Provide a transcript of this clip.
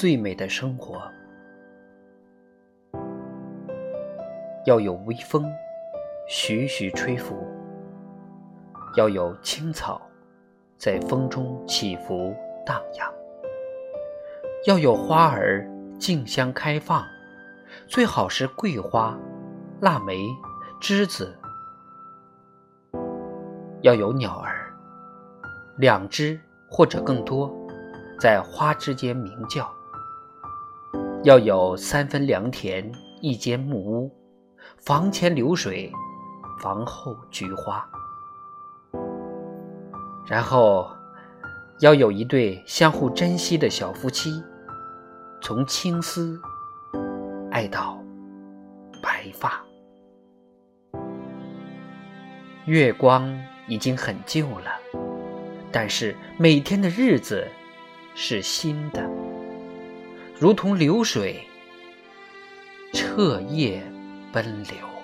最美的生活。要有微风，徐徐吹拂；要有青草，在风中起伏荡漾；要有花儿竞相开放，最好是桂花、腊梅、栀子；要有鸟儿，两只或者更多，在花之间鸣叫；要有三分良田，一间木屋。房前流水，房后菊花。然后，要有一对相互珍惜的小夫妻，从青丝爱到白发。月光已经很旧了，但是每天的日子是新的，如同流水，彻夜。奔流。